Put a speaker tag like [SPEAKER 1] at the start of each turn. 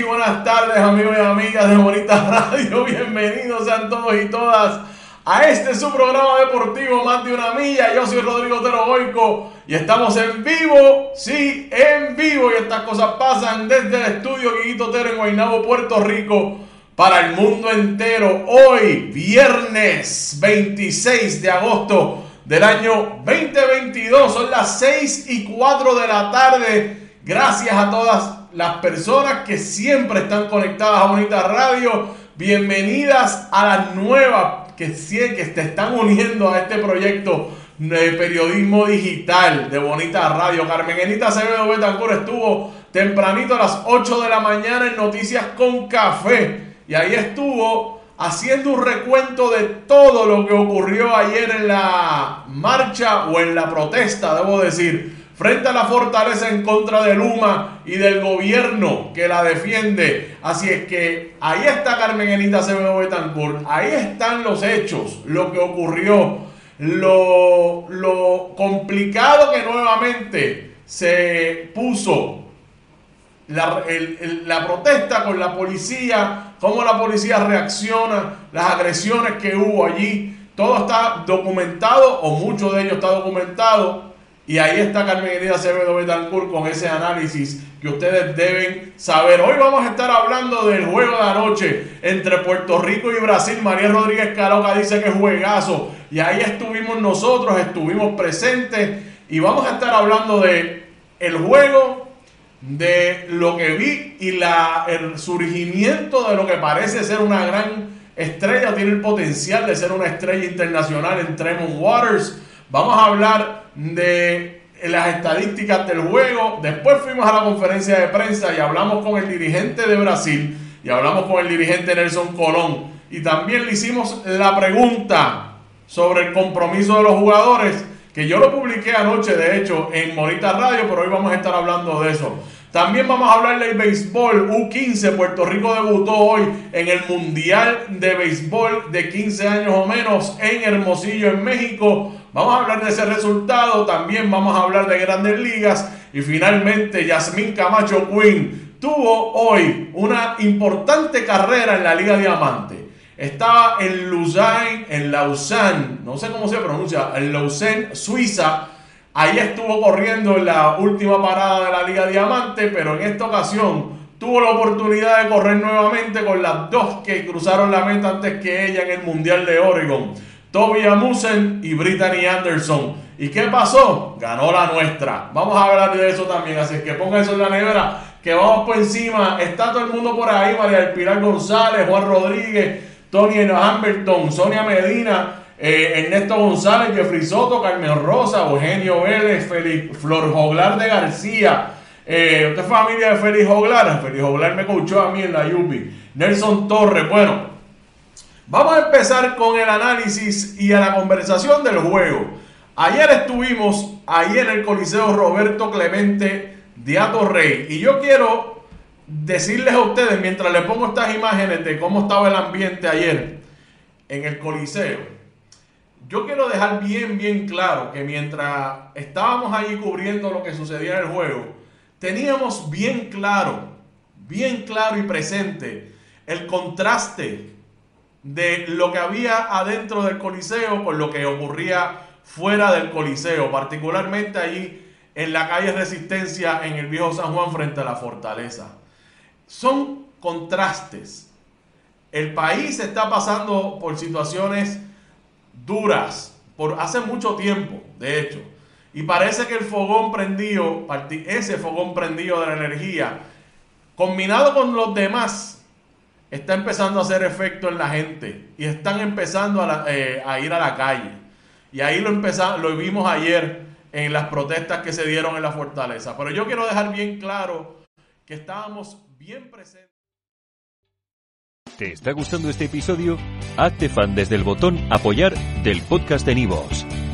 [SPEAKER 1] Buenas tardes amigos y amigas de Bonita Radio. Bienvenidos sean todos y todas a este su programa deportivo Más de una milla. Yo soy Rodrigo Otero Goico y estamos en vivo, sí, en vivo. Y estas cosas pasan desde el estudio Guiguito Otero en Guaynabo, Puerto Rico para el mundo entero. Hoy, viernes 26 de agosto del año 2022, son las 6 y 4 de la tarde. Gracias a todas las personas que siempre están conectadas a Bonita Radio. Bienvenidas a las nuevas que, que te están uniendo a este proyecto de periodismo digital de Bonita Radio. Carmen Enita Acevedo Betancur estuvo tempranito a las 8 de la mañana en Noticias con Café y ahí estuvo haciendo un recuento de todo lo que ocurrió ayer en la marcha o en la protesta, debo decir, frente a la fortaleza en contra de Luma y del gobierno que la defiende. Así es que ahí está Carmen Enita Acevedo Betancourt, ahí están los hechos, lo que ocurrió, lo, lo complicado que nuevamente se puso la, la, protesta con la policía, cómo la policía reacciona, las agresiones que hubo allí. Todo está documentado o mucho de ello está documentado. Y ahí está Carmen Herida Acevedo Betancourt con ese análisis que ustedes deben saber. Hoy vamos a estar hablando del juego de anoche entre Puerto Rico y Brasil. María Rodríguez Caroca dice que es juegazo. Y ahí estuvimos nosotros, estuvimos presentes. Y vamos a estar hablando de el juego de lo que vi y la, el surgimiento de lo que parece ser una gran estrella, tiene el potencial de ser una estrella internacional en Tremont Waters. Vamos a hablar de las estadísticas del juego. Después fuimos a la conferencia de prensa y hablamos con el dirigente de Brasil y hablamos con el dirigente Nelson Colón. Y también le hicimos la pregunta sobre el compromiso de los jugadores que yo lo publiqué anoche, de hecho, en Morita Radio, pero hoy vamos a estar hablando de eso. También vamos a hablar del béisbol U15. Puerto Rico debutó hoy en el Mundial de Béisbol de 15 años o menos en Hermosillo, en México. Vamos a hablar de ese resultado. También vamos a hablar de grandes ligas. Y finalmente, Yasmín Camacho Quinn tuvo hoy una importante carrera en la Liga Diamante. Estaba en Lausanne, en Lausanne, no sé cómo se pronuncia, en Lausanne, Suiza. Ahí estuvo corriendo en la última parada de la Liga Diamante, pero en esta ocasión tuvo la oportunidad de correr nuevamente con las dos que cruzaron la meta antes que ella en el Mundial de Oregon. Toby Amusen y Brittany Anderson. ¿Y qué pasó? Ganó la nuestra. Vamos a hablar de eso también, así que ponga eso en la nevera, que vamos por encima. Está todo el mundo por ahí, María del Pilar González, Juan Rodríguez, Tony Hamilton, Sonia Medina, eh, Ernesto González, Jeffrey Soto, Carmen Rosa, Eugenio Vélez, Félix, Flor Joglar de García. Eh, usted es familia de Félix Joglar. Félix Joglar me coachó a mí en la Yupi. Nelson Torres. Bueno, vamos a empezar con el análisis y a la conversación del juego. Ayer estuvimos ahí en el Coliseo Roberto Clemente de Rey. Y yo quiero decirles a ustedes, mientras les pongo estas imágenes de cómo estaba el ambiente ayer en el Coliseo, yo quiero dejar bien, bien claro que mientras estábamos allí cubriendo lo que sucedía en el juego, teníamos bien claro, bien claro y presente el contraste de lo que había adentro del Coliseo con lo que ocurría fuera del Coliseo, particularmente allí en la calle Resistencia en el viejo San Juan frente a la fortaleza. Son contrastes. El país está pasando por situaciones duras por hace mucho tiempo, de hecho. Y parece que el fogón prendido, ese fogón prendido de la energía, combinado con los demás, está empezando a hacer efecto en la gente. Y están empezando a, eh, ir a la calle. Y ahí lo, empezamos, lo vimos ayer en las protestas que se dieron en la fortaleza. Pero yo quiero dejar bien claro que estábamos bien presentes.
[SPEAKER 2] ¿Te está gustando este episodio? Hazte fan desde el botón apoyar del podcast de Nivos.